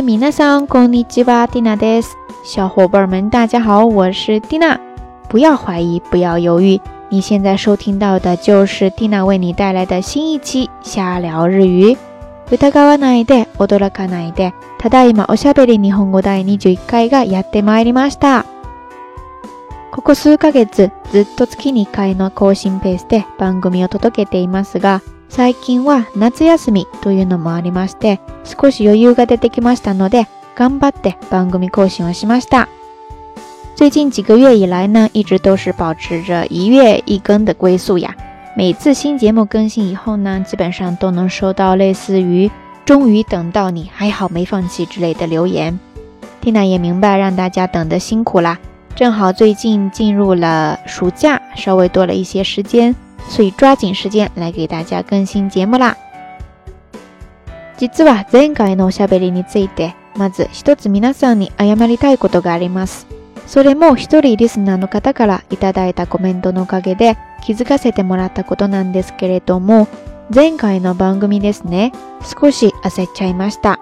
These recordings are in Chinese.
嗨，米娜桑，こんにちは，蒂娜です。小伙伴们，大家好，我是蒂娜。不要怀疑，不要犹豫，你现在收听到的就是蒂娜为你带来的新一期瞎聊日语。疑わないで、驚かないで、ただいまおしゃべり日本語第21回がやってまいりました。ここ数ヶ月、ずっと月2回の更新ペースで番組を届けていますが、最近は夏休みというのもありまして、少し余裕が出てきましたので、頑張って番組更新をしました。最近几个月以来呢，一直都是保持着一月一更的归宿呀。每次新节目更新以后呢，基本上都能收到类似于“终于等到你，还好没放弃”之类的留言。t 娜也明白让大家等的辛苦啦，正好最近进入了暑假，稍微多了一些时间。所以抓緊時間来给大家更新节目啦。実は前回のおしゃべりについて、まず一つ皆さんに謝りたいことがあります。それも一人リスナーの方からいただいたコメントのおかげで気づかせてもらったことなんですけれども、前回の番組ですね、少し焦っちゃいました。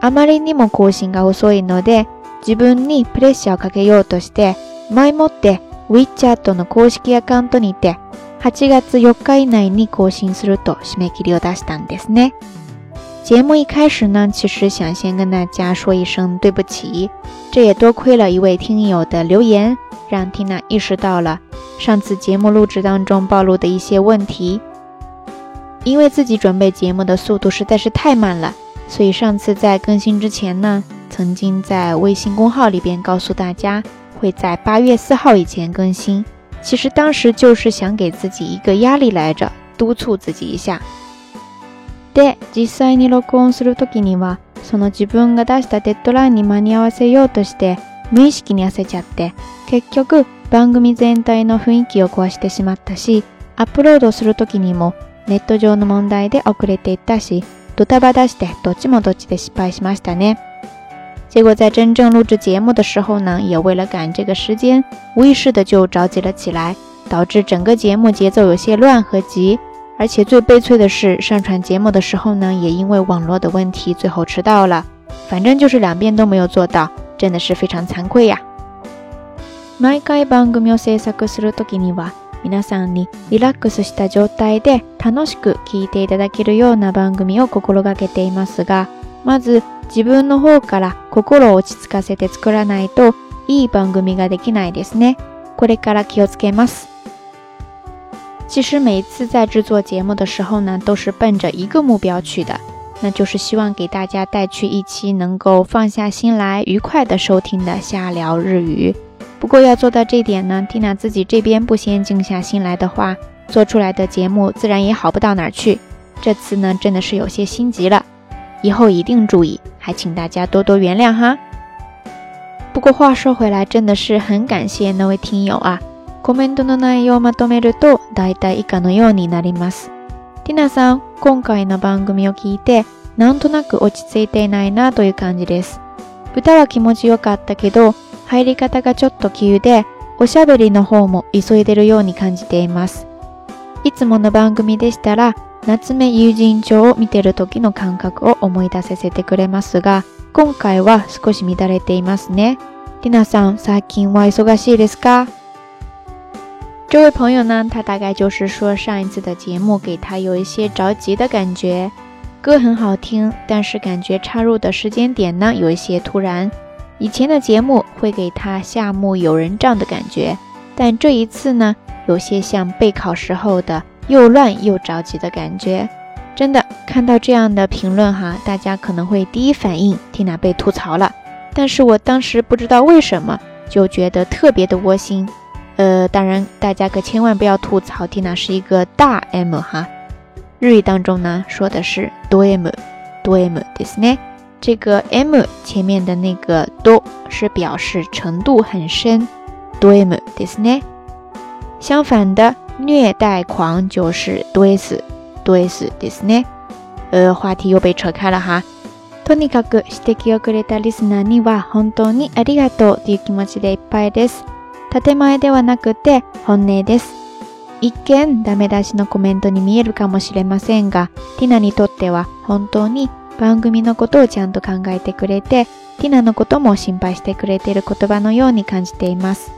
あまりにも更新が遅いので、自分にプレッシャーをかけようとして、前もって WeChat の公式アカウントにて8月4号以内更新すると締め切りを出したんですね。节目一开始呢，其实想先跟大家说一声对不起，这也多亏了一位听友的留言，让缇娜意识到了上次节目录制当中暴露的一些问题。因为自己准备节目的速度实在是太慢了，所以上次在更新之前呢，曾经在微信公号里边告诉大家会在八月四号以前更新。其实当时就是想给自己一个压力来着，督促自己一下。で、実際に録音するときには、その自分が出したデッドラインに間に合わせようとして、無意識に焦っちゃって、結局番組全体の雰囲気を壊してしまったし、アップロードするときにもネット上の問題で遅れていったし、ドタバタしてどっちもどっちで失敗しましたね。结果在真正录制节目的时候呢，也为了赶这个时间，无意识的就着急了起来，导致整个节目节奏有些乱和急。而且最悲催的是，上传节目的时候呢，也因为网络的问题，最后迟到了。反正就是两遍都没有做到，真的是非常惭愧呀。毎回番組を制作するときには、皆さんにリラックスした状態で楽しく聞いていただけるような番組を心がけていますが、まず自分の方から心を落ち着かせて作らないといい番組ができないですね。これから気をつけます。其实每次在制作节目的时候呢，都是奔着一个目标去的，那就是希望给大家带去一期能够放下心来、愉快的收听的下聊日语。不过要做到这点呢，Tina 自己这边不先静下心来的话，做出来的节目自然也好不到哪去。这次呢，真的是有些心急了，以后一定注意。还请大家多多原谅哈。不过话说回来，真的是很感谢那位听友啊。コメントの内容をまとめると、大体以下のようになります。ティナさん、今回の番組を聞いて、なんとなく落ち着いていないなという感じです。歌は気持ちよかったけど、入り方がちょっと急で、おしゃべりの方も急いでるように感じています。いつもの番組でしたら、夏目友人帐”を見てる時の感覚を思い出させてくれますが、今回は少し乱れていますね。ディナさん、最近は忙しいですか？这位朋友呢，他大概就是说上一次的节目给他有一些着急的感觉，歌很好听，但是感觉插入的时间点呢有一些突然。以前的节目会给他夏目友人帐的感觉，但这一次呢，有些像备考时候的。又乱又着急的感觉，真的看到这样的评论哈，大家可能会第一反应缇娜被吐槽了，但是我当时不知道为什么就觉得特别的窝心。呃，当然大家可千万不要吐槽缇娜是一个大 M 哈，日语当中呢说的是多 M，多 M ですね。这个 M 前面的那个多是表示程度很深，多 M ですね。相反的。虐待狂就是ですね。呃，话题又被扯开了哈。とにかく指摘をくれたリスナーには本当にありがとうという気持ちでいっぱいです。建前ではなくて本音です。一見ダメ出しのコメントに見えるかもしれませんが、ティナにとっては本当に番組のことをちゃんと考えてくれて、ティナのことも心配してくれている言葉のように感じています。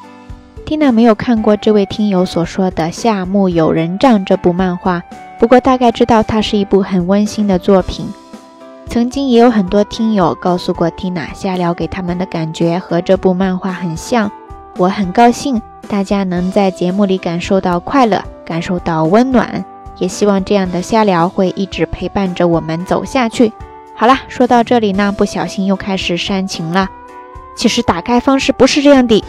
蒂娜没有看过这位听友所说的《夏目友人帐》这部漫画，不过大概知道它是一部很温馨的作品。曾经也有很多听友告诉过蒂娜，瞎聊给他们的感觉和这部漫画很像。我很高兴大家能在节目里感受到快乐，感受到温暖，也希望这样的瞎聊会一直陪伴着我们走下去。好了，说到这里呢，不小心又开始煽情了。其实打开方式不是这样的。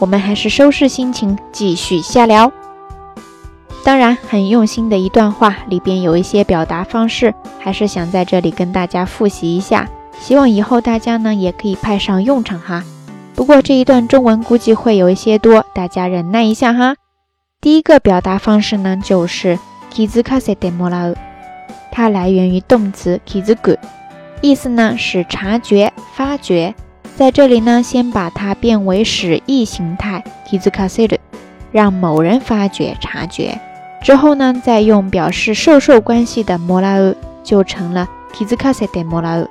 我们还是收拾心情，继续瞎聊。当然，很用心的一段话，里边有一些表达方式，还是想在这里跟大家复习一下。希望以后大家呢也可以派上用场哈。不过这一段中文估计会有一些多，大家忍耐一下哈。第一个表达方式呢，就是 “kizukasetemora”，它来源于动词 “kizuku”，意思呢是察觉、发觉。在这里呢，先把它变为使役形态 k i z u k a s e t 让某人发觉、察觉之后呢，再用表示授受关系的 m o r a 就成了 kizukasete m o r a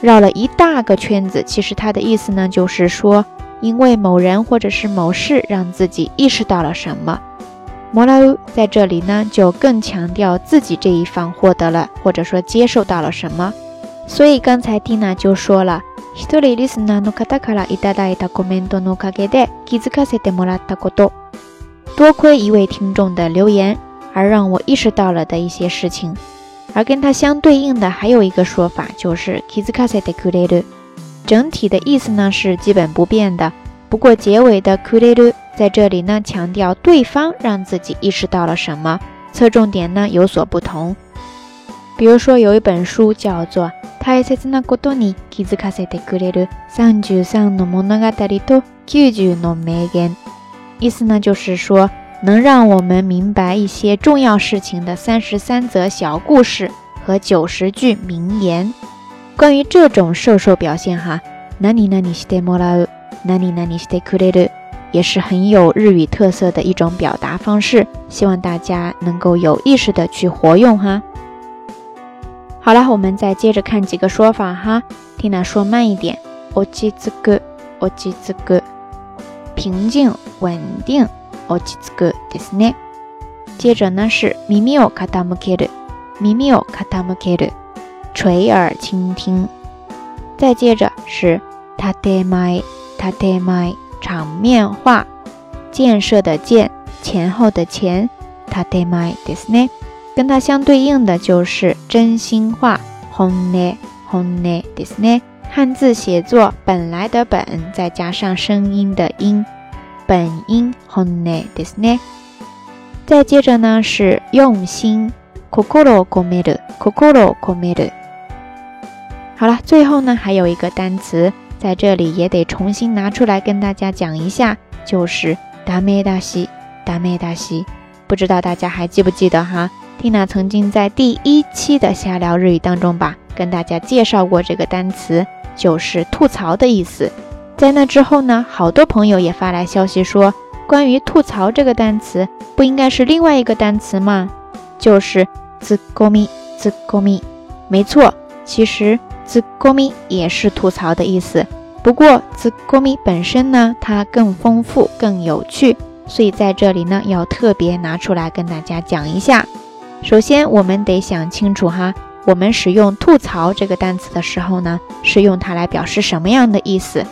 绕了一大个圈子，其实它的意思呢，就是说因为某人或者是某事，让自己意识到了什么。m o 乌在这里呢，就更强调自己这一方获得了或者说接受到了什么。所以刚才听 i ジ a シュアラ一人リスナーの方からいただいたコメントのおかげで気づかせてもらったこと。多亏一位听众的留言，而让我意识到了的一些事情。而跟它相对应的还有一个说法就是気づかせてくれる。整体的意思呢是基本不变的，不过结尾的くれる在这里呢强调对方让自己意识到了什么，侧重点呢有所不同。比如说有一本书叫做。大切なことに気づかせてくれる三十三の物語と九十の名言。Isna Josho，能让我们明白一些重要事情的三十三则小故事和九十句名言。关于这种受受表现，哈，ナニナニしてモラオ、ナニナニしてクレル，也是很有日语特色的一种表达方式。希望大家能够有意识的去活用哈。好了，我们再接着看几个说法哈，听它说慢一点，落ち着く、落ち着く，平静稳定，落ち着くですね。接着呢是耳を傾ける、耳を傾ける，垂耳倾听。再接着是てて場面化、建設的建、前后的前、て面化ですね。跟它相对应的就是真心话 h o n e h o n d i s n e 汉字写作本来的本，再加上声音的音，本音 h o n e d i s n e 再接着呢是用心，kokoro，kome d o o r o o m e d 好了，最后呢还有一个单词在这里也得重新拿出来跟大家讲一下，就是大咩大喜，大咩大喜，不知道大家还记不记得哈？蒂娜曾经在第一期的瞎聊日语当中吧，跟大家介绍过这个单词，就是吐槽的意思。在那之后呢，好多朋友也发来消息说，关于吐槽这个单词，不应该是另外一个单词吗？就是 z gomi z gomi，没错，其实 z gomi 也是吐槽的意思。不过 z gomi 本身呢，它更丰富、更有趣，所以在这里呢，要特别拿出来跟大家讲一下。首先，我们得想清楚哈，我们使用“吐槽”这个单词的时候呢，是用它来表示什么样的意思？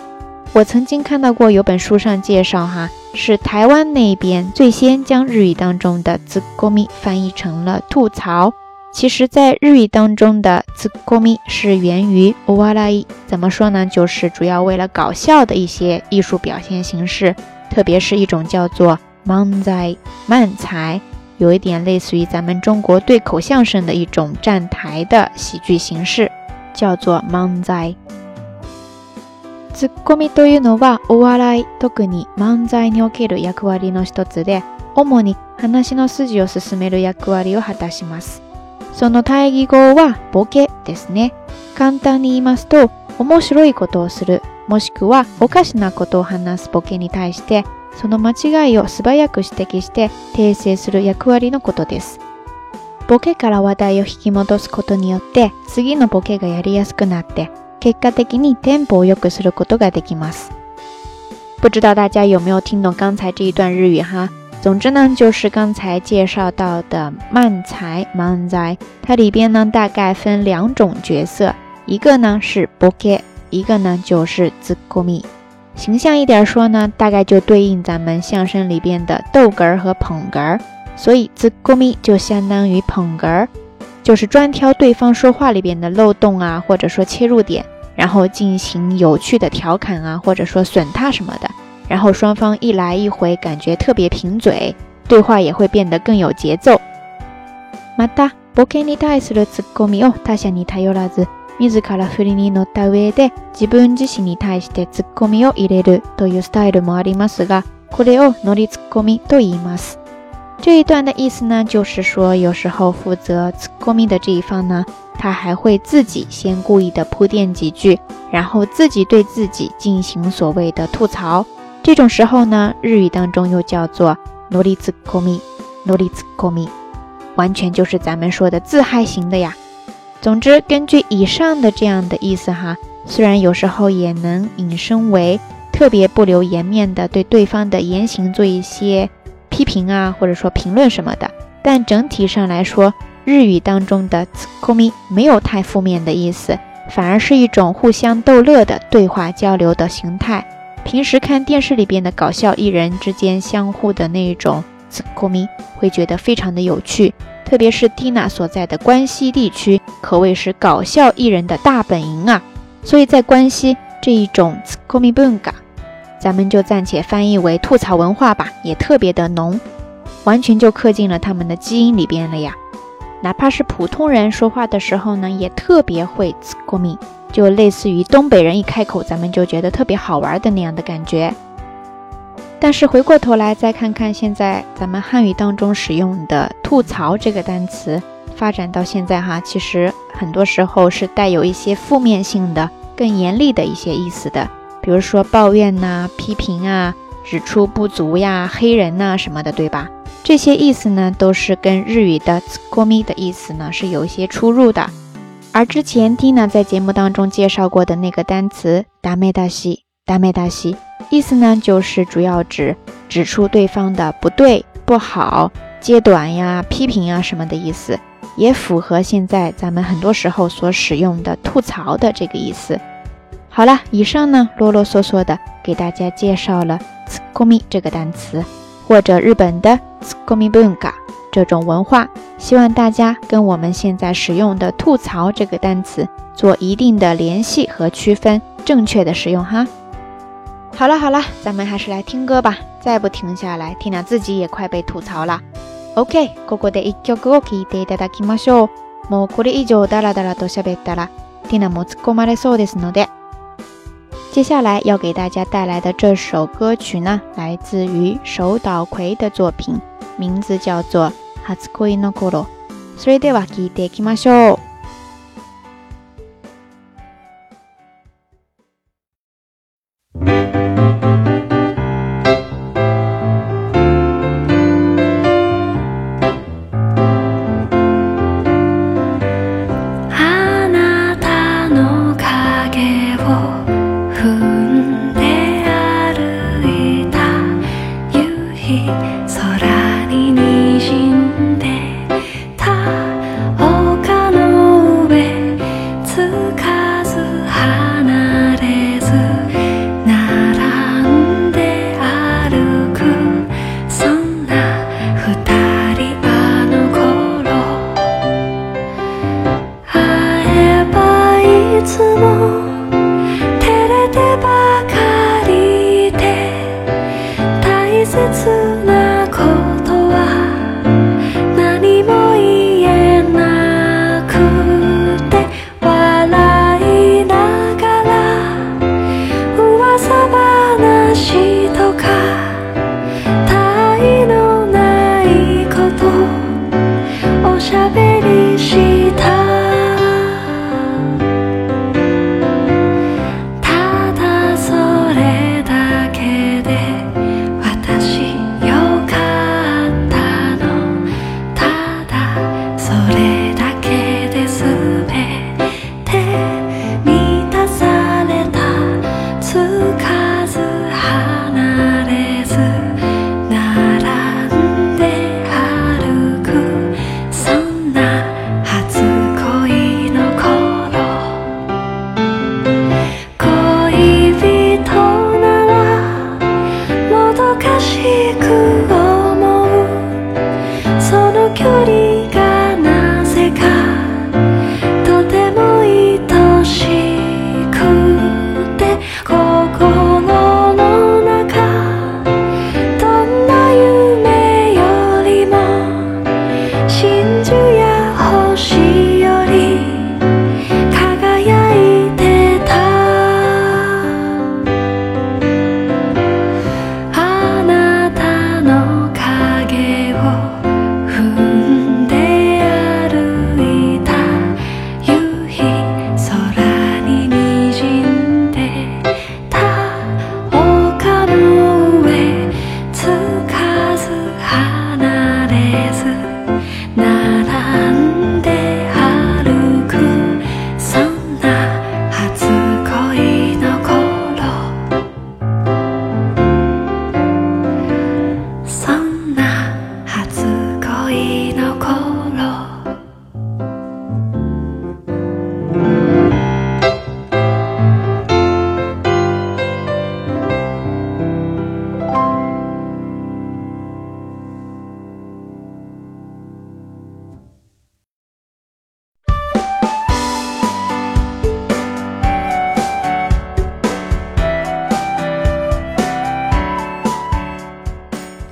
我曾经看到过有本书上介绍哈，是台湾那边最先将日语当中的 z g o m i 翻译成了“吐槽”。其实，在日语当中的 z g o m i 是源于 “ovalai”，怎么说呢？就是主要为了搞笑的一些艺术表现形式，特别是一种叫做 “manzai” 漫才。有一点类似于咱们中国对口相声的一种站台的喜剧形式，叫做漫才。ツッコミというのはお笑い、特に漫才における役割の一つで、主に話の筋を進める役割を果たします。その対義語はボケですね。簡単に言いますと、面白いことをする、もしくはおかしなことを話すボケに対して、その間違いを素早く指摘して訂正する役割のことです。ボケから話題を引き戻すことによって次のボケがやりやすくなって結果的にテンポを良くすることができます。不知道大家有没有听懂刚才这一段日语哈？总之呢，就是刚才介绍到的漫才 （manzai），它里边呢大概分两种角色，一个呢是 boke，一个呢就是 z u k o m i 形象一点说呢，大概就对应咱们相声里边的逗哏和捧哏，所以自咕咪就相当于捧哏，就是专挑对方说话里边的漏洞啊，或者说切入点，然后进行有趣的调侃啊，或者说损他什么的，然后双方一来一回，感觉特别贫嘴，对话也会变得更有节奏。また、ボケに代わる自貢米を他社に頼らず。自ら振りに乗った上で自分自身に対してツッコミを入れるというスタイルもありますが、これをノリツッコミと言います。这一段的意思呢，就是说有时候负责ツッコミ的这一方呢，他还会自己先故意的铺垫几句，然后自己对自己进行所谓的吐槽。这种时候呢，日语当中又叫做ノリツッコミ。ノリツッコミ，完全就是咱们说的自嗨型的呀。总之，根据以上的这样的意思哈，虽然有时候也能引申为特别不留颜面的对对方的言行做一些批评啊，或者说评论什么的，但整体上来说，日语当中的“つこみ”没有太负面的意思，反而是一种互相逗乐的对话交流的形态。平时看电视里边的搞笑艺人之间相互的那一种“つこみ”，会觉得非常的有趣。特别是蒂娜所在的关西地区，可谓是搞笑艺人的大本营啊。所以在关西这一种“ s k o m i b u n g a 咱们就暂且翻译为吐槽文化吧，也特别的浓，完全就刻进了他们的基因里边了呀。哪怕是普通人说话的时候呢，也特别会“ s k o m i 就类似于东北人一开口，咱们就觉得特别好玩的那样的感觉。但是回过头来再看看现在咱们汉语当中使用的“吐槽”这个单词，发展到现在哈，其实很多时候是带有一些负面性的、更严厉的一些意思的，比如说抱怨呐、批评啊、指出不足呀、黑人呐什么的，对吧？这些意思呢，都是跟日语的“つこみ”的意思呢是有一些出入的。而之前蒂娜在节目当中介绍过的那个单词“达咩达西”。大美大西意思呢，就是主要指指出对方的不对、不好、揭短呀、批评啊什么的意思，也符合现在咱们很多时候所使用的吐槽的这个意思。好了，以上呢啰啰嗦嗦的给大家介绍了“ s つ m み”这个单词，或者日本的“ s m i b u n g a 这种文化，希望大家跟我们现在使用的“吐槽”这个单词做一定的联系和区分，正确的使用哈。好了好了，咱们还是来听歌吧。再不停下来，听娜自己也快被吐槽了。O.K. いていただきましょう。もうこれ以上ダラダラと喋ったら、ィナもっ込まれそうですので。接下来要给大家带来的这首歌曲呢，来自于手岛葵的作品，名字叫做《はじのこそれでは君で君もしよう。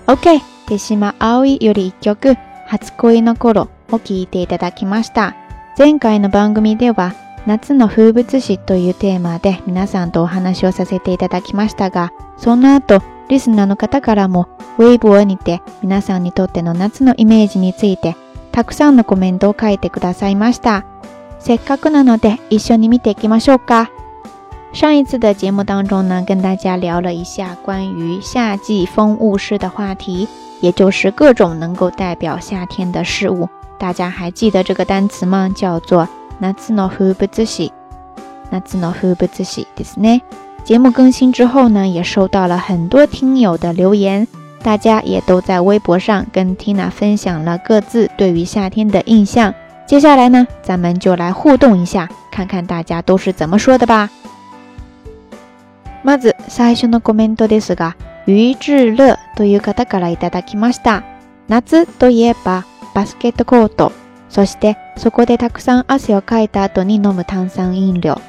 OK! 手島葵より一曲、初恋の頃を聴いていただきました。前回の番組では、夏の風物詩というテーマで皆さんとお話をさせていただきましたが、その後、リスナーの方からも、ウェイブをにて皆さんにとっての夏のイメージについて、たくさんのコメントを書いてくださいました。せっかくなので一緒に見ていきましょうか。上一次的节目当中呢，跟大家聊了一下关于夏季风物诗的话题，也就是各种能够代表夏天的事物。大家还记得这个单词吗？叫做“夏之诺夫布之西”。夏之诺夫布之西，对呢。节目更新之后呢，也收到了很多听友的留言，大家也都在微博上跟 Tina 分享了各自对于夏天的印象。接下来呢，咱们就来互动一下，看看大家都是怎么说的吧。まず最初のコメントですが、ゆいじるという方からいただきました。夏といえばバスケットコート、そしてそこでたくさん汗をかいた後に飲む炭酸飲料、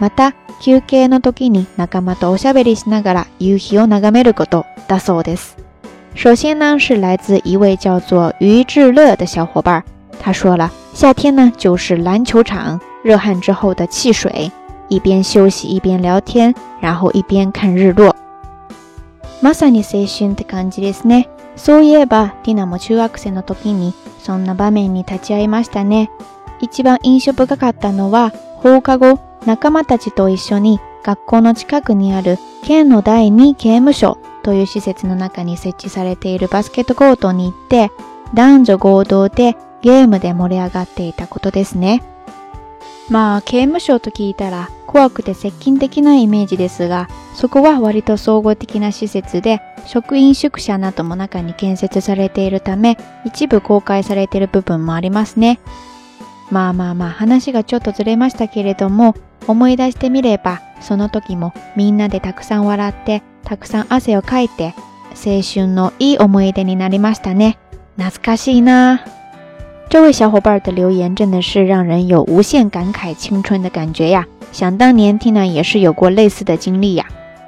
また休憩の時に仲間とおしゃべりしながら夕日を眺めることだそうです。首先呢是来自一位叫做于志乐的小伙伴，他说了，夏天呢就是篮球场热汗之后的汽水。一边休息一边聊天，然后一边看日落。まさに青春って感じですね。そういえば、ティナも中学生の時にそんな場面に立ち会いましたね。一番印象深かったのは、放課後、仲間たちと一緒に学校の近くにある県の第二刑務所という施設の中に設置されているバスケットコートに行って、男女合同でゲームで盛り上がっていたことですね。まあ刑務所と聞いたら怖くて接近できないイメージですが、そこは割と総合的な施設で、職員宿舎なども中に建設されているため、一部公開されている部分もありますね。まあまあまあ話がちょっとずれましたけれども、思い出してみれば、その時もみんなでたくさん笑って、たくさん汗をかいて、青春のいい思い出になりましたね。懐かしいなぁ。这位小伙伴的留言真的是让人有无限感慨青春的感觉呀！想当年，n 娜也是有过类似的经历呀。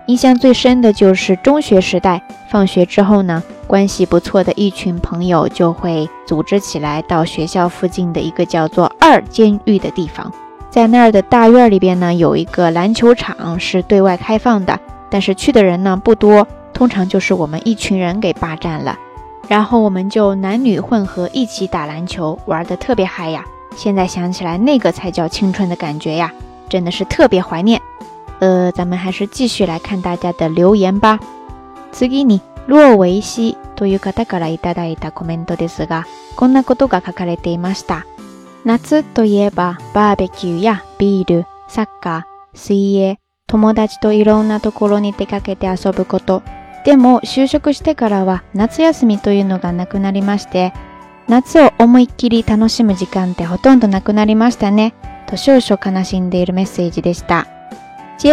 印象最深的就是中学时代，放学之后呢，关系不错的一群朋友就会组织起来，到学校附近的一个叫做“二监狱”的地方，在那儿的大院里边呢，有一个篮球场是对外开放的，但是去的人呢不多，通常就是我们一群人给霸占了。然后我们就男女混合一起打篮球，玩的特别嗨呀！现在想起来，那个才叫青春的感觉呀，真的是特别怀念。呃，咱们还是继续来看大家的留言吧。次に、ロヴィシ、多々個々ら一々一々コメントですが、こんなことが書かれていました。夏といえばバーベキューやビール、サッカー、水泳、友達といろんなところに出かけて遊ぶこと。でも就職してからは夏休みというのがなくなりまして、夏を思いっきり楽しむ時間ってほとんどなくなりましたね。接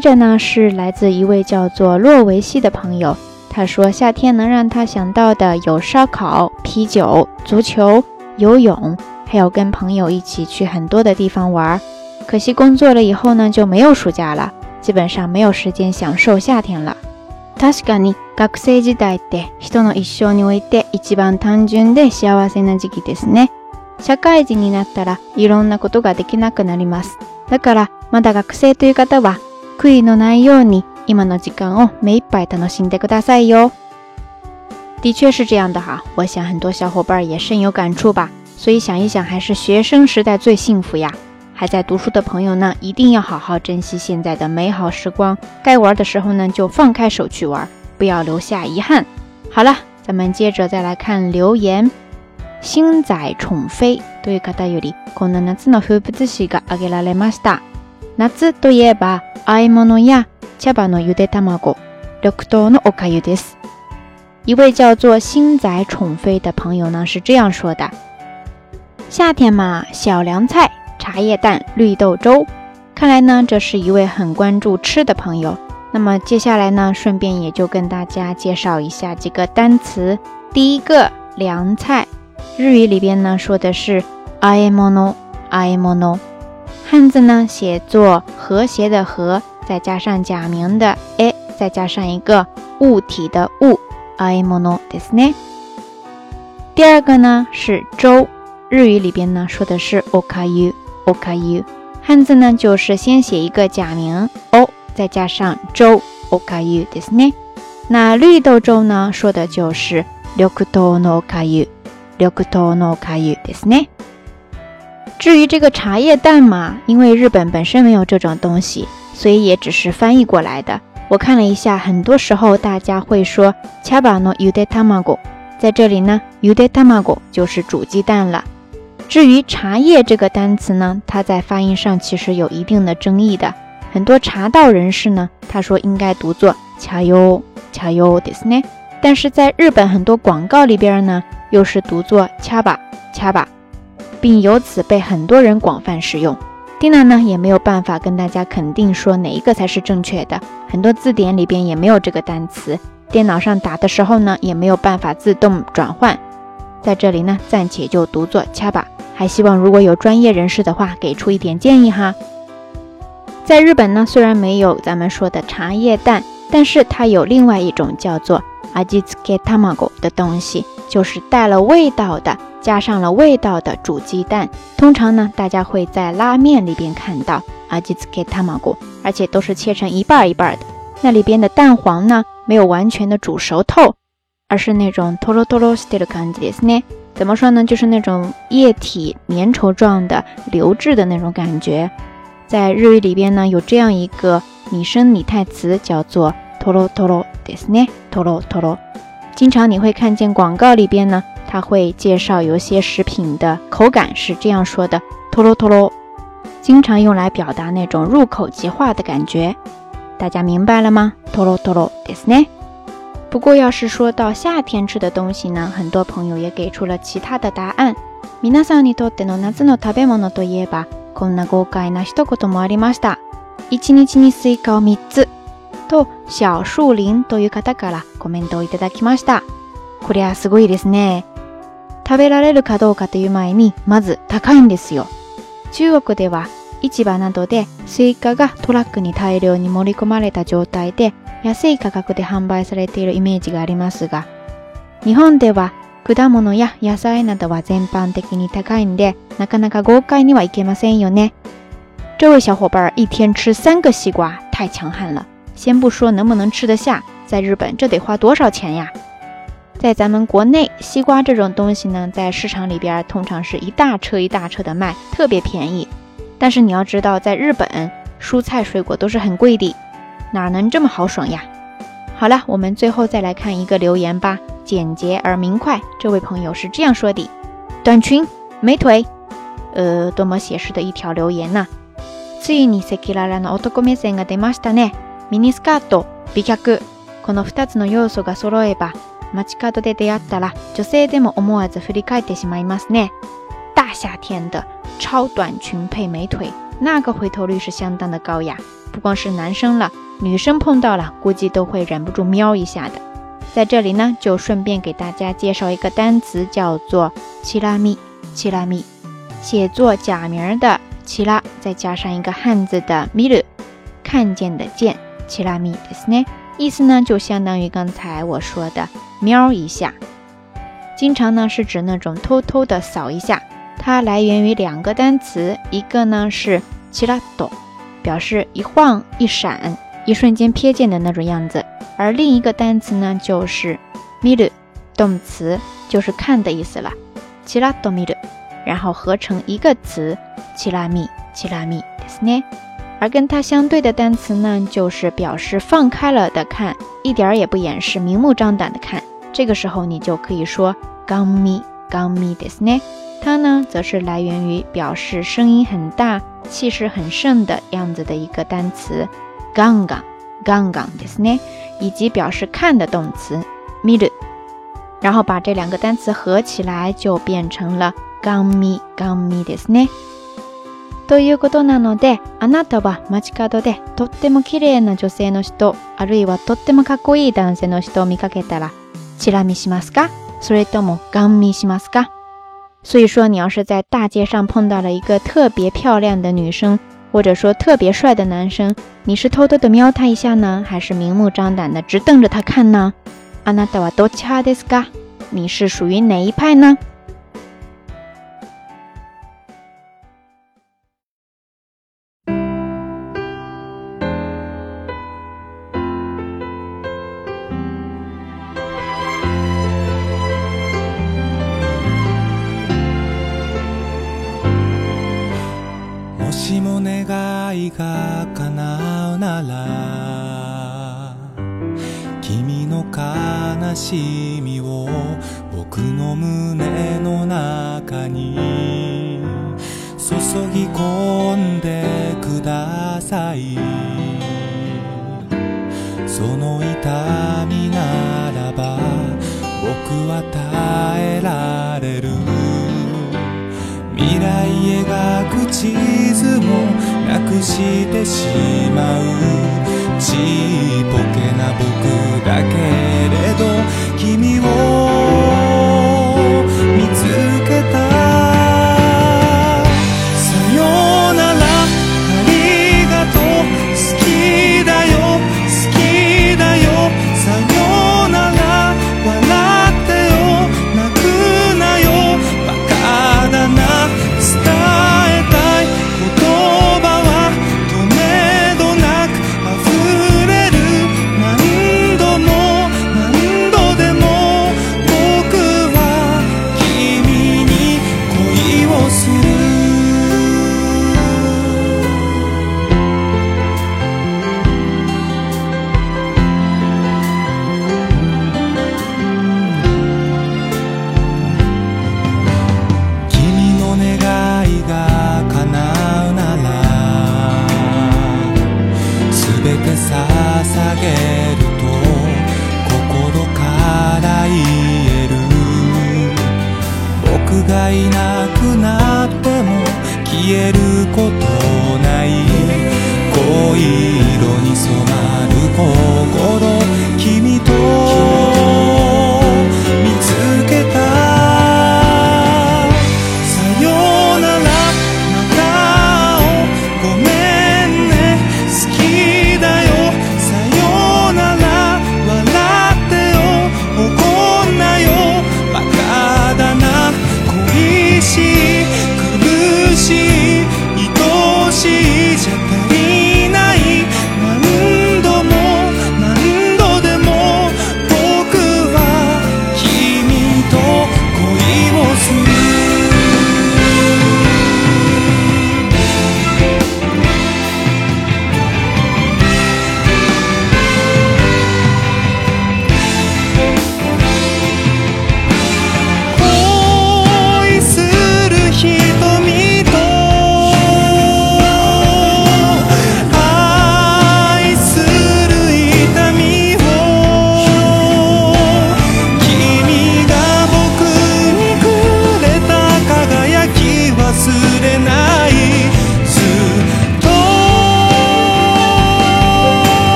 着呢是来自一位叫做洛维西的朋友，他说夏天能让他想到的有烧烤、啤酒、足球、游泳，还有跟朋友一起去很多的地方玩。可惜工作了以后呢就没有暑假了，基本上没有时间享受夏天了。確かに学生時代って人の一生において一番単純で幸せな時期ですね。社会人になったらいろんなことができなくなります。だからまだ学生という方は悔いのないように今の時間を目いっぱい楽しんでくださいよ。的确是这样的哈，我想很多小伙伴也深有感触吧。所以想一想，还是学生时代最幸福呀。还在读书的朋友呢，一定要好好珍惜现在的美好时光。该玩的时候呢，就放开手去玩，不要留下遗憾。好了，咱们接着再来看留言。星仔宠妃对卡达有利。可能呢，只能喝不只是一个阿吉拉雷马夏といえば、あいものや茶碗のゆで卵、緑豆のおかゆです。一位叫做星仔宠妃的朋友呢，是这样说的：夏天嘛，小凉菜。茶叶蛋、绿豆粥，看来呢，这是一位很关注吃的朋友。那么接下来呢，顺便也就跟大家介绍一下几个单词。第一个凉菜，日语里边呢说的是 “iemono”，iemono，汉字呢写作和谐的和，再加上假名的 a，再加上一个物体的物，“iemono desu ne”。第二个呢是粥，日语里边呢说的是 “okayu”。o k a you，汉字呢就是先写一个假名 o，再加上粥 Okae you，对不对？那绿豆粥呢，说的就是 r 豆 o k u t o no kae you，t o no k a you，至于这个茶叶蛋嘛，因为日本本身没有这种东西，所以也只是翻译过来的。我看了一下，很多时候大家会说 chabano yudetamago，在这里呢，yudetamago 就是煮鸡蛋了。至于茶叶这个单词呢，它在发音上其实有一定的争议的。很多茶道人士呢，他说应该读作“恰哟恰哟”的斯呢，但是在日本很多广告里边呢，又是读作“恰吧恰吧”，并由此被很多人广泛使用。蒂娜呢，也没有办法跟大家肯定说哪一个才是正确的。很多字典里边也没有这个单词，电脑上打的时候呢，也没有办法自动转换。在这里呢，暂且就读作“恰吧”。还希望如果有专业人士的话，给出一点建议哈。在日本呢，虽然没有咱们说的茶叶蛋，但是它有另外一种叫做阿吉斯给塔芒果的东西，就是带了味道的，加上了味道的煮鸡蛋。通常呢，大家会在拉面里边看到阿吉斯给塔芒果，而且都是切成一半一半的。那里边的蛋黄呢，没有完全的煮熟透，而是那种トロトロしてる感じですね。怎么说呢？就是那种液体粘稠状的流质的那种感觉，在日语里边呢，有这样一个拟声拟态词，叫做 t r desu ロトロですね。toro”。经常你会看见广告里边呢，它会介绍有些食品的口感是这样说的，t r toro”，经常用来表达那种入口即化的感觉，大家明白了吗？t r トロトロですね。不过，要是说到夏天吃的东西呢，很多朋友也给出了其他的答案。皆さんにとっての夏の食べ物といえば、こんな豪快な一言もありました。1日にスイカを3つと、小树林という方からコメントをいただきました。これはすごいですね。食べられるかどうかという前に、まず高いんですよ。中国では市場などでスイカがトラックに大量に盛り込まれた状態で安い価格で販売されているイメージがありますが、日本では果物や野菜などは全般的に高いんで。这位小伙伴一天吃三个西瓜，太强悍了！先不说能不能吃得下，在日本这得花多少钱呀？在咱们国内，西瓜这种东西呢，在市场里边通常是一大车一大车的卖，特别便宜。但是你要知道，在日本，蔬菜水果都是很贵的。哪能这么豪爽呀？好了，我们最后再来看一个留言吧，简洁而明快。这位朋友是这样说的：短裙美腿，呃，多么写实的一条留言呐、呢？次女せきララの男目線が出ましたね。ミニスカート、美脚。この二つの要素が揃えば、街角で出会ったら、女性でも思わず振り返ってしまいますね。大夏天的，超短裙配美腿，那个回头率是相当的高呀。不光是男生了，女生碰到了估计都会忍不住喵一下的。在这里呢，就顺便给大家介绍一个单词，叫做“奇拉咪奇拉咪”，写作假名的“奇拉”，再加上一个汉字的“米了，看见的“见”，“奇拉咪”的すね，意思呢就相当于刚才我说的“喵一下”。经常呢是指那种偷偷的扫一下。它来源于两个单词，一个呢是“奇拉哆”。表示一晃一闪、一瞬间瞥见的那种样子，而另一个单词呢，就是 miru，动词，就是看的意思了。七ラドミル，然后合成一个词七拉ミ七拉ミですね。而跟它相对的单词呢，就是表示放开了的看，一点儿也不掩饰、明目张胆的看。这个时候你就可以说刚ン刚ガンミですね。它呢，则是来源于表示声音很大、气势很盛的样子的一个单词“ガンガン”。ガンガンですね，以及表示看的动词見る，然后把这两个单词合起来就变成了ガンミガンミですね。ということなので、あなたは街角でとっても綺麗な女性の人、あるいはとってもかっこいい男性の人を見かけたら、チラ見しますかそれともガン見しますか所以说，你要是在大街上碰到了一个特别漂亮的女生，或者说特别帅的男生，你是偷偷的瞄他一下呢，还是明目张胆的直瞪着他看呢？なたはどちらですか？你是属于哪一派呢？その痛みならば僕は耐えられる未来描く地図もなくしてしまうちっぽけな僕だけれど君を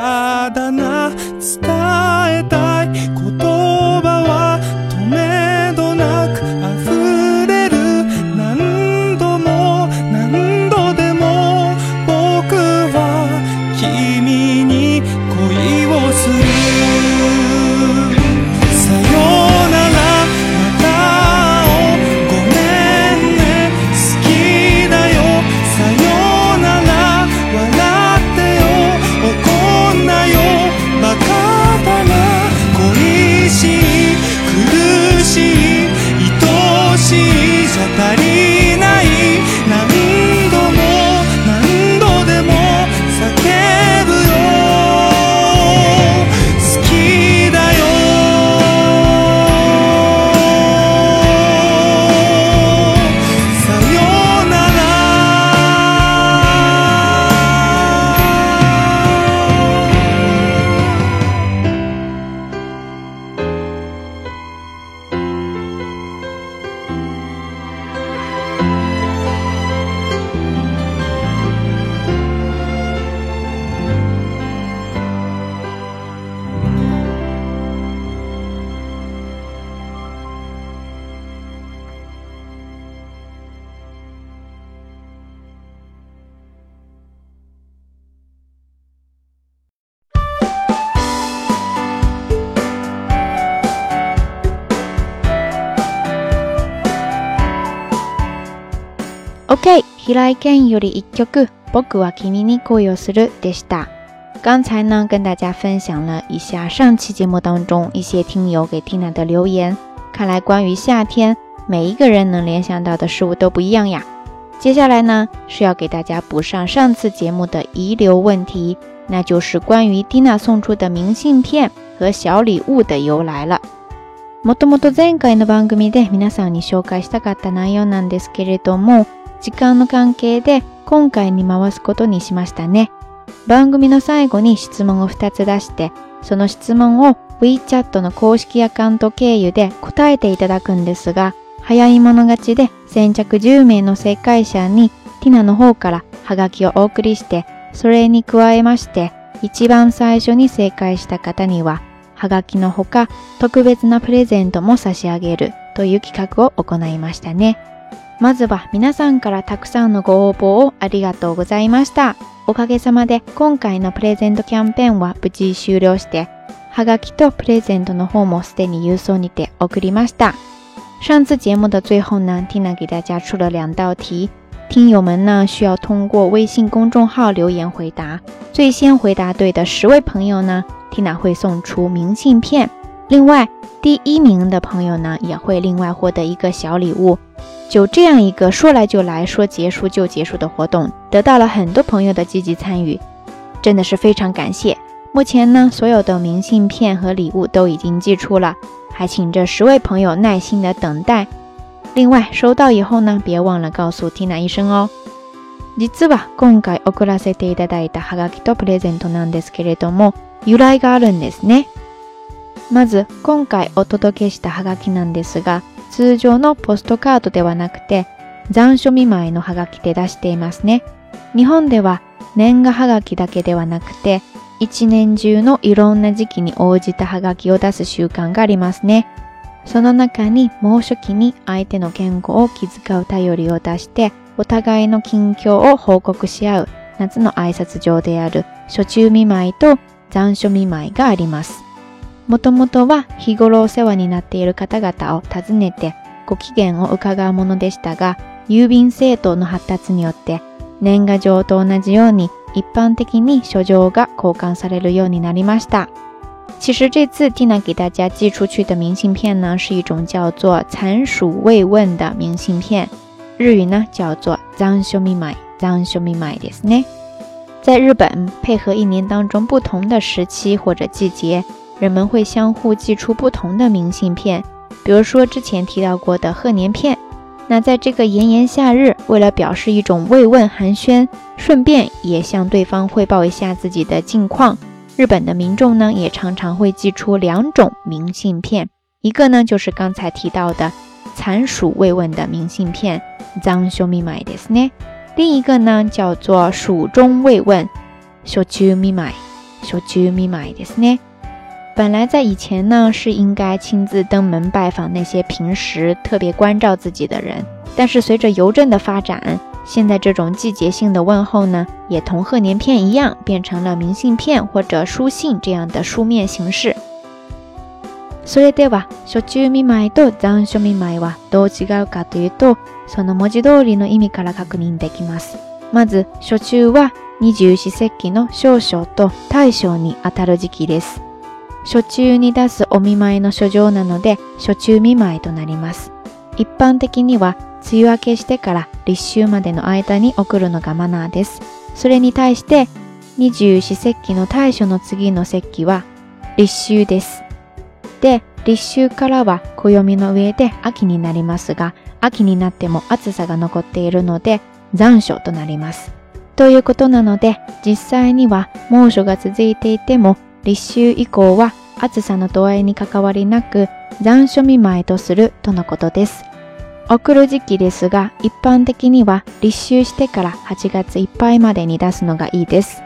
がだな伝え OK，来けんより一曲。僕は君に恋をするでした。刚才呢，跟大家分享了一下上期节目当中一些听友给蒂娜的留言。看来关于夏天，每一个人能联想到的事物都不一样呀。接下来呢，是要给大家补上上次节目的遗留问题，那就是关于蒂娜送出的明信片和小礼物的由来了。もともと前回の番組で皆さんに紹介したかった内容なんですけれども。時間の関係で今回に回すことにしましたね。番組の最後に質問を2つ出して、その質問を WeChat の公式アカウント経由で答えていただくんですが、早い者勝ちで先着10名の正解者にティナの方からハガキをお送りして、それに加えまして、一番最初に正解した方には、ハガキのほか特別なプレゼントも差し上げるという企画を行いましたね。まずは皆さんからたくさんのご応募をありがとうございました。おかげさまで今回のプレゼントキャンペーンは無事終了して。上次节目的最后呢，Tina 给大家出了两道题，听友们呢需要通过微信公众号留言回答，最先回答对的十位朋友呢，Tina 会送出明信片，另外第一名的朋友呢也会另外获得一个小礼物。就这样一个说来就来说结束就结束的活动，得到了很多朋友的积极参与，真的是非常感谢。目前呢，所有的明信片和礼物都已经寄出了，还请这十位朋友耐心的等待。另外，收到以后呢，别忘了告诉 Tina 一声哦。実は今回送らせていただいたハガキとプレゼントなんですけれども、由来があるんですね。まず今回お届けしたハガキなんですが。通常のポストカードではなくて残暑見舞いのハガキで出していますね。日本では年賀はがきだけではなくて一年中のいろんな時期に応じたはがきを出す習慣がありますね。その中に猛暑期に相手の健康を気遣う頼りを出してお互いの近況を報告し合う夏の挨拶状である暑中見舞いと残暑見舞いがあります。もともとは日頃お世話になっている方々を訪ねてご機嫌を伺うものでしたが、郵便制度の発達によって年賀状と同じように一般的に書状が交換されるようになりました。其实这次 Tina 给大家寄出去的明信片呢，是一种叫做“残暑慰问”的明信片，日语呢叫做“残暑見舞残暑見舞ですね。在日本，配合一年当中不同的时期或者季节，人们会相互寄出不同的明信片，比如说之前提到过的贺年片。那在这个炎炎夏日，为了表示一种慰问寒暄，顺便也向对方汇报一下自己的近况，日本的民众呢也常常会寄出两种明信片，一个呢就是刚才提到的残暑慰问的明信片，zang ですね。m i mai des ne，另一个呢叫做暑中慰问，sho chumi mai s o u m i mai des ne。本来在以前呢，是应该亲自登门拜访那些平时特别关照自己的人。但是随着邮政的发展，现在这种季节性的问候呢，也同贺年片一样，变成了明信片或者书信这样的书面形式。それでは初中見舞と残暑見舞はどう違うかというと、その文字通りの意味から確認できます。まず初中は二四節気の少々と大少にあたる時期です。初中に出すお見舞いの書状なので、初中見舞いとなります。一般的には、梅雨明けしてから立秋までの間に送るのがマナーです。それに対して、二十四節気の大暑の次の節気は、立秋です。で、立秋からは暦の上で秋になりますが、秋になっても暑さが残っているので、残暑となります。ということなので、実際には猛暑が続いていても、立秋以降はなくる時期ですが、一般的には立秋してから8月いっぱいまでに出すのがいいです。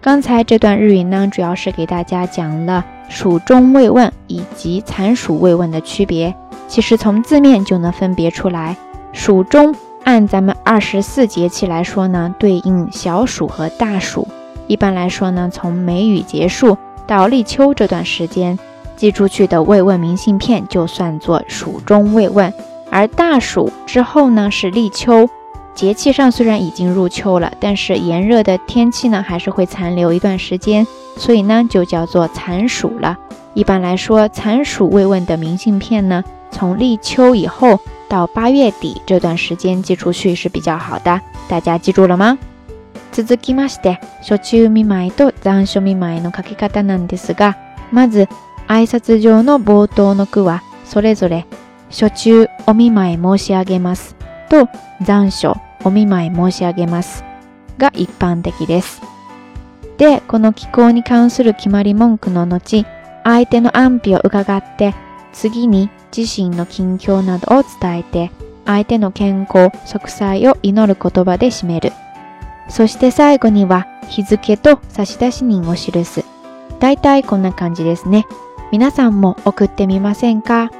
刚才这段日语呢，主要是给大家讲了暑中慰问以及残暑慰问的区别。其实从字面就能分别出来。暑中按咱们二十四节气来说呢，对应小暑和大暑。一般来说呢，从梅雨结束。到立秋这段时间寄出去的慰问明信片就算作暑中慰问，而大暑之后呢是立秋节气上虽然已经入秋了，但是炎热的天气呢还是会残留一段时间，所以呢就叫做残暑了。一般来说，残暑慰问的明信片呢，从立秋以后到八月底这段时间寄出去是比较好的，大家记住了吗？続きまして、初中見舞いと残暑見舞いの書き方なんですが、まず、挨拶上の冒頭の句は、それぞれ、初中お見舞い申し上げますと、残暑お見舞い申し上げますが一般的です。で、この気候に関する決まり文句の後、相手の安否を伺って、次に自身の近況などを伝えて、相手の健康、息災を祈る言葉で締める。そして最後には日付と差出人を記す。大体こんな感じですね。皆さんも送ってみませんか？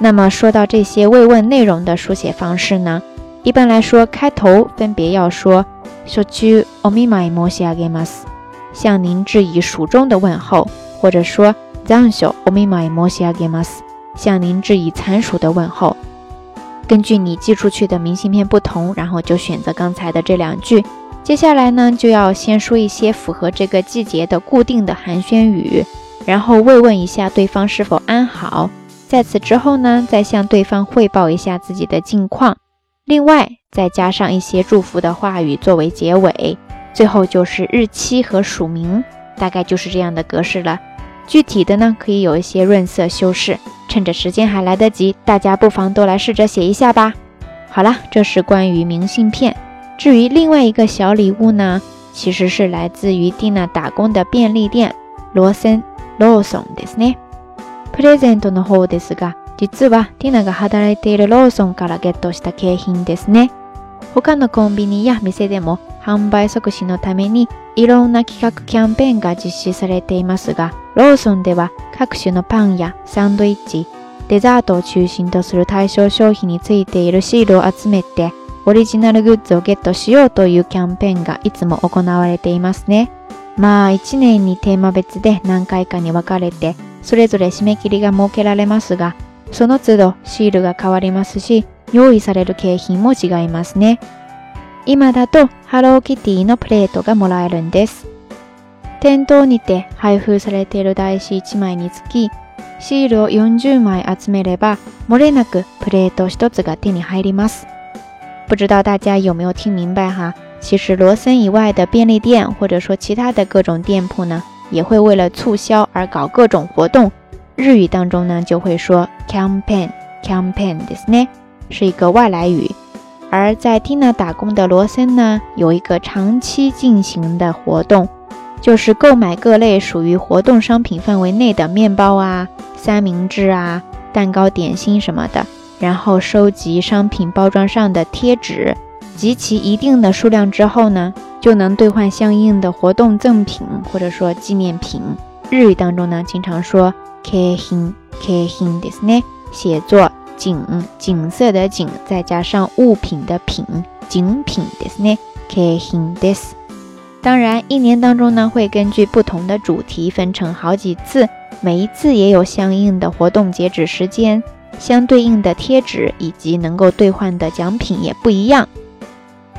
那么说到这些慰问内容的书写方式呢？一般来说，开头分别要说 “shoju omimai m o s i a g m a s 向您致以属中的问候，或者说 “zansho omimai m o s i a g m a s 向您致以残暑的问候。根据你寄出去的明信片不同，然后就选择刚才的这两句。接下来呢，就要先说一些符合这个季节的固定的寒暄语，然后慰问一下对方是否安好。在此之后呢，再向对方汇报一下自己的近况，另外再加上一些祝福的话语作为结尾。最后就是日期和署名，大概就是这样的格式了。具体的呢，可以有一些润色修饰。趁着时间还来得及，大家不妨都来试着写一下吧。好了，这是关于明信片。至于另外一个小礼物呢，其实是来自于蒂娜打工的便利店罗森。罗森ですね。プレゼントの方ですが、実はティナが働いているローソンからゲットした景品ですね。他のコンビニや店でも販売促進のためにいろんな企画キャンペーンが実施されていますが、ローソンでは各種のパンやサンドイッチ、デザートを中心とする対象商品についているシールを集めて、オリジナルグッズをゲットしようというキャンペーンがいつも行われていますね。まあ1年にテーマ別で何回かに分かれて、それぞれ締め切りが設けられますが、その都度シールが変わりますし、用意される景品も違いますね。今だとハローキティのプレートがもらえるんです。店頭にて配布されている台紙1枚につき、シールを40枚集めれば、漏れなくプレート1つが手に入ります。不知道大家有没有听明白哈？其实罗森以外的便利店，或者说其他的各种店铺呢，也会为了促销而搞各种活动。日语当中呢，就会说 campaign，campaign ですね。是一个外来语，而在 Tina 打工的罗森呢，有一个长期进行的活动，就是购买各类属于活动商品范围内的面包啊、三明治啊、蛋糕、点心什么的，然后收集商品包装上的贴纸，集齐一定的数量之后呢，就能兑换相应的活动赠品或者说纪念品。日语当中呢，经常说“ k h i n kehin” ですね，写作。景景色的景，再加上物品的品，景品的 h i n d 的 s 当然，一年当中呢，会根据不同的主题分成好几次，每一次也有相应的活动截止时间，相对应的贴纸以及能够兑换的奖品也不一样。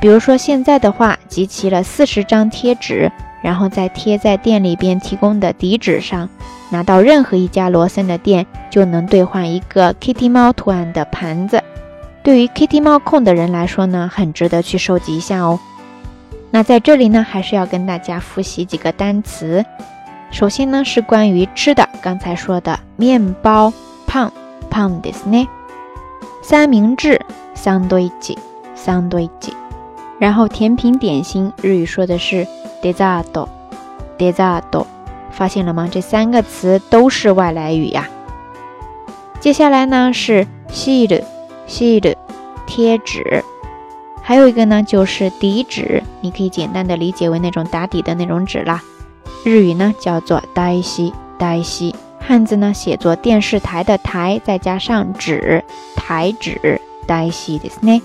比如说现在的话，集齐了四十张贴纸，然后再贴在店里边提供的底纸上。拿到任何一家罗森的店就能兑换一个 Kitty 猫图案的盘子，对于 Kitty 猫控的人来说呢，很值得去收集一下哦。那在这里呢，还是要跟大家复习几个单词。首先呢是关于吃的，刚才说的面包（胖ン）パンですね，三明治（サンドイッチ）サンドイッチ，然后甜品点心日语说的是 d o d ートデザー o 发现了吗？这三个词都是外来语呀。接下来呢是 sheet sheet 贴纸，还有一个呢就是底纸，你可以简单的理解为那种打底的那种纸啦。日语呢叫做 d a i s i d a i s i 汉字呢写作电视台的台再加上纸台纸 d a i s i ですね。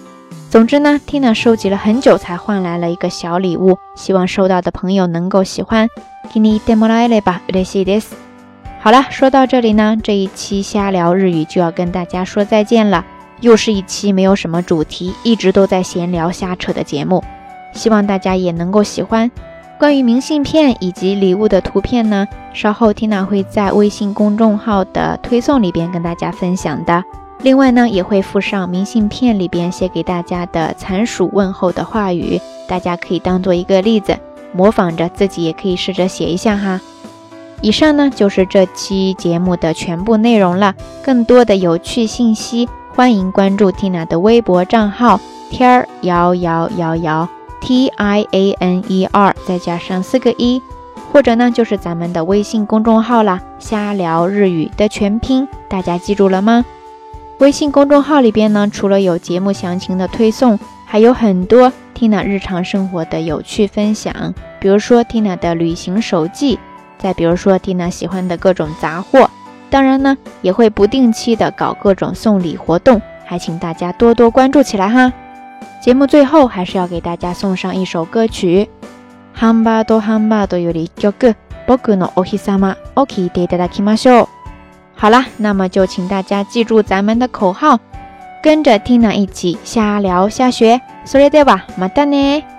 总之呢，n a 收集了很久才换来了一个小礼物，希望收到的朋友能够喜欢。给你 demo 了，来吧，嬉しいです。好了，说到这里呢，这一期瞎聊日语就要跟大家说再见了。又是一期没有什么主题，一直都在闲聊瞎扯的节目，希望大家也能够喜欢。关于明信片以及礼物的图片呢，稍后 Tina 会在微信公众号的推送里边跟大家分享的。另外呢，也会附上明信片里边写给大家的残暑问候的话语，大家可以当做一个例子。模仿着自己也可以试着写一下哈。以上呢就是这期节目的全部内容了。更多的有趣信息，欢迎关注 Tina 的微博账号天儿摇摇摇摇 T I A N E R” 再加上四个一，或者呢就是咱们的微信公众号了，瞎聊日语的全拼，大家记住了吗？微信公众号里边呢，除了有节目详情的推送，还有很多。Tina 日常生活的有趣分享，比如说 Tina 的旅行手记，再比如说 Tina 喜欢的各种杂货。当然呢，也会不定期的搞各种送礼活动，还请大家多多关注起来哈。节目最后还是要给大家送上一首歌曲，《Hamburger Hamburger》より一曲《僕のお妃様》を聞いていただきましょう。好啦，那么就请大家记住咱们的口号。跟着 Tina 一起瞎聊瞎学 s o では d a ね。